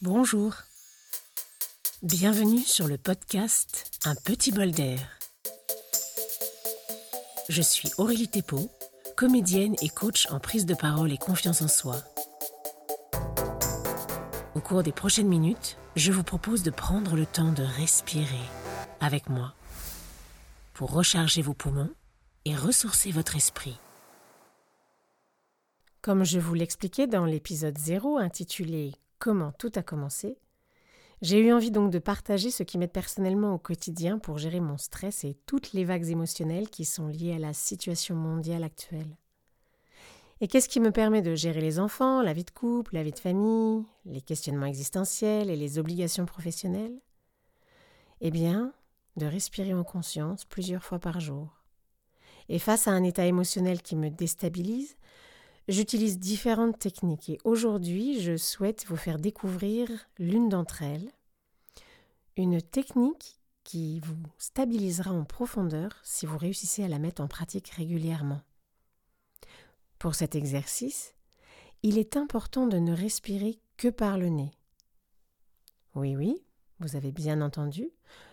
Bonjour. Bienvenue sur le podcast Un petit bol d'air. Je suis Aurélie Thépeau, comédienne et coach en prise de parole et confiance en soi. Au cours des prochaines minutes, je vous propose de prendre le temps de respirer avec moi pour recharger vos poumons et ressourcer votre esprit. Comme je vous l'expliquais dans l'épisode 0 intitulé Comment tout a commencé, j'ai eu envie donc de partager ce qui m'aide personnellement au quotidien pour gérer mon stress et toutes les vagues émotionnelles qui sont liées à la situation mondiale actuelle. Et qu'est-ce qui me permet de gérer les enfants, la vie de couple, la vie de famille, les questionnements existentiels et les obligations professionnelles? Eh bien, de respirer en conscience plusieurs fois par jour. Et face à un état émotionnel qui me déstabilise, J'utilise différentes techniques et aujourd'hui, je souhaite vous faire découvrir l'une d'entre elles, une technique qui vous stabilisera en profondeur si vous réussissez à la mettre en pratique régulièrement. Pour cet exercice, il est important de ne respirer que par le nez. Oui, oui, vous avez bien entendu.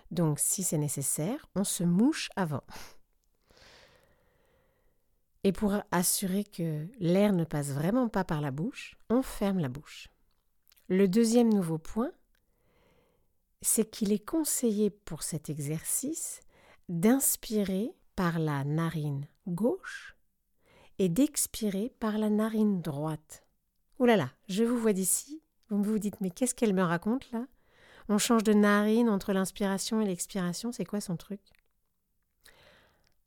Donc, si c'est nécessaire, on se mouche avant. Et pour assurer que l'air ne passe vraiment pas par la bouche, on ferme la bouche. Le deuxième nouveau point, c'est qu'il est conseillé pour cet exercice d'inspirer par la narine gauche et d'expirer par la narine droite. Ouh là là, je vous vois d'ici, vous vous dites mais qu'est-ce qu'elle me raconte là? On change de narine entre l'inspiration et l'expiration, c'est quoi son truc?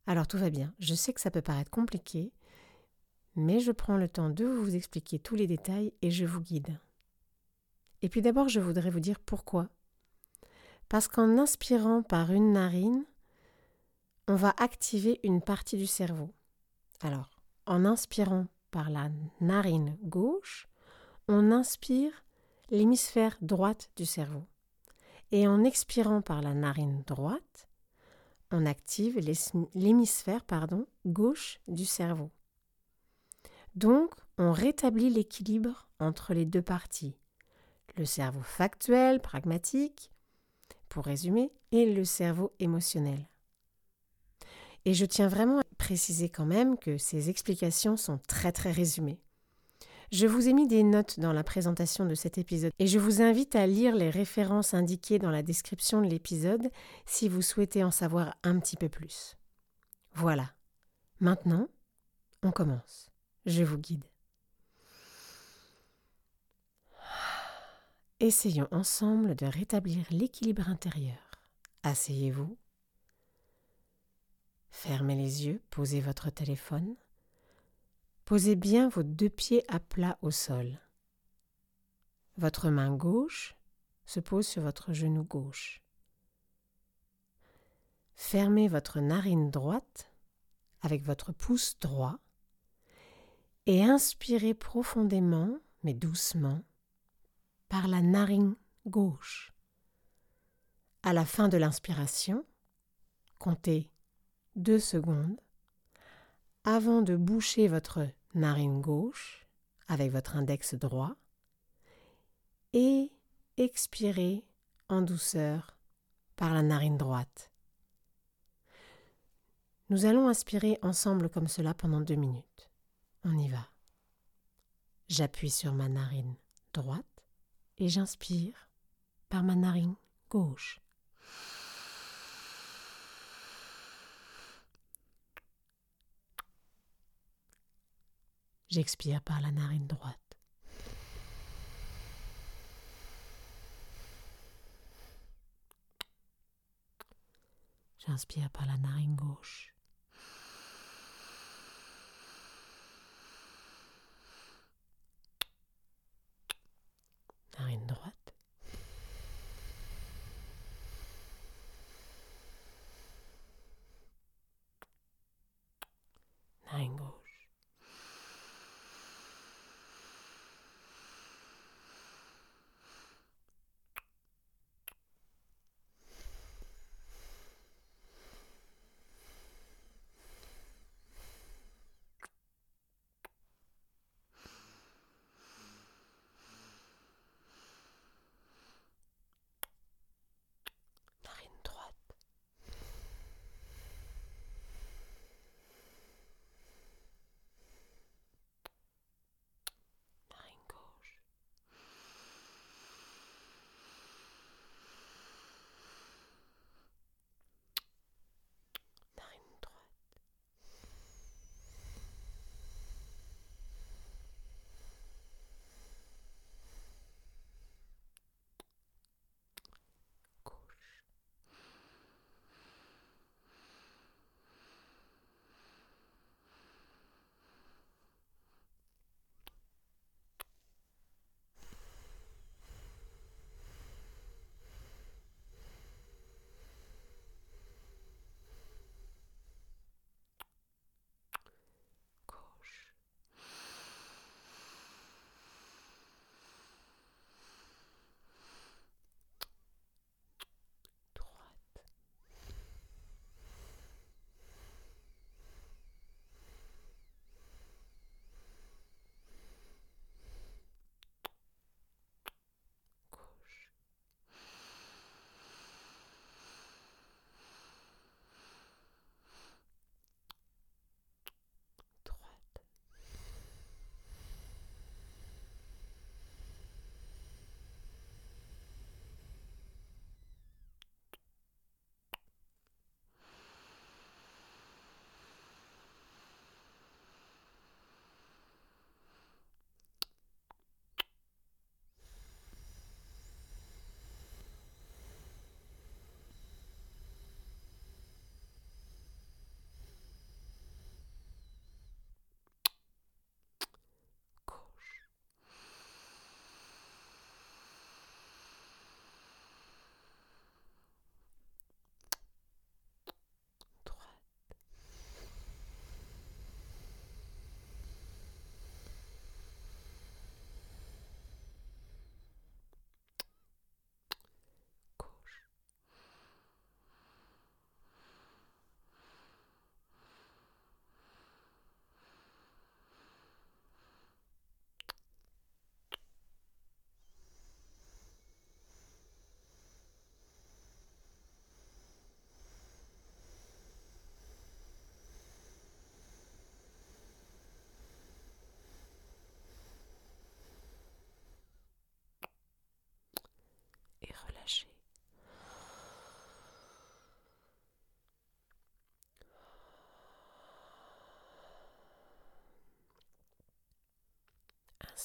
Alors tout va bien, je sais que ça peut paraître compliqué, mais je prends le temps de vous expliquer tous les détails et je vous guide. Et puis d'abord, je voudrais vous dire pourquoi. Parce qu'en inspirant par une narine, on va activer une partie du cerveau. Alors, en inspirant par la narine gauche, on inspire l'hémisphère droite du cerveau. Et en expirant par la narine droite, on active l'hémisphère gauche du cerveau. Donc, on rétablit l'équilibre entre les deux parties. Le cerveau factuel, pragmatique, pour résumer, et le cerveau émotionnel. Et je tiens vraiment à préciser quand même que ces explications sont très très résumées. Je vous ai mis des notes dans la présentation de cet épisode et je vous invite à lire les références indiquées dans la description de l'épisode si vous souhaitez en savoir un petit peu plus. Voilà. Maintenant, on commence. Je vous guide. Essayons ensemble de rétablir l'équilibre intérieur. Asseyez-vous. Fermez les yeux, posez votre téléphone. Posez bien vos deux pieds à plat au sol. Votre main gauche se pose sur votre genou gauche. Fermez votre narine droite avec votre pouce droit et inspirez profondément mais doucement par la narine gauche. À la fin de l'inspiration, comptez deux secondes avant de boucher votre narine gauche avec votre index droit et expirez en douceur par la narine droite. Nous allons inspirer ensemble comme cela pendant deux minutes. On y va. J'appuie sur ma narine droite et j'inspire par ma narine gauche. J'expire par la narine droite. J'inspire par la narine gauche.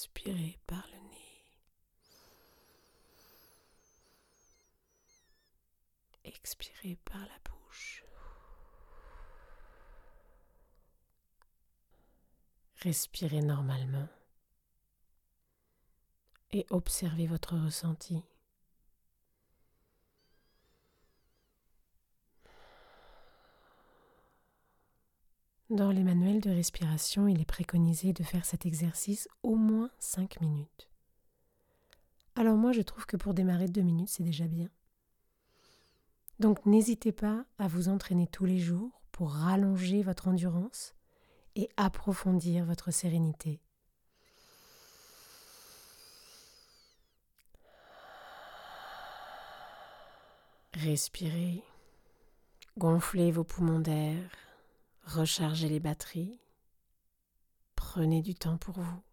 Inspirez par le nez. Expirez par la bouche. Respirez normalement et observez votre ressenti. Dans les manuels de respiration, il est préconisé de faire cet exercice au moins 5 minutes. Alors moi, je trouve que pour démarrer 2 minutes, c'est déjà bien. Donc n'hésitez pas à vous entraîner tous les jours pour rallonger votre endurance et approfondir votre sérénité. Respirez, gonflez vos poumons d'air rechargez les batteries, prenez du temps pour vous.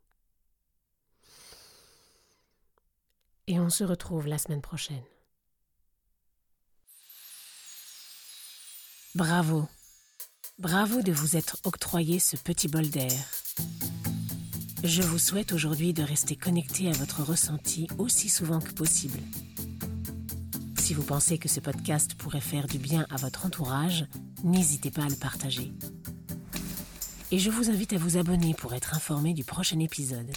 Et on se retrouve la semaine prochaine. Bravo. Bravo de vous être octroyé ce petit bol d'air. Je vous souhaite aujourd'hui de rester connecté à votre ressenti aussi souvent que possible. Si vous pensez que ce podcast pourrait faire du bien à votre entourage, n'hésitez pas à le partager. Et je vous invite à vous abonner pour être informé du prochain épisode.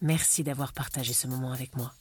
Merci d'avoir partagé ce moment avec moi.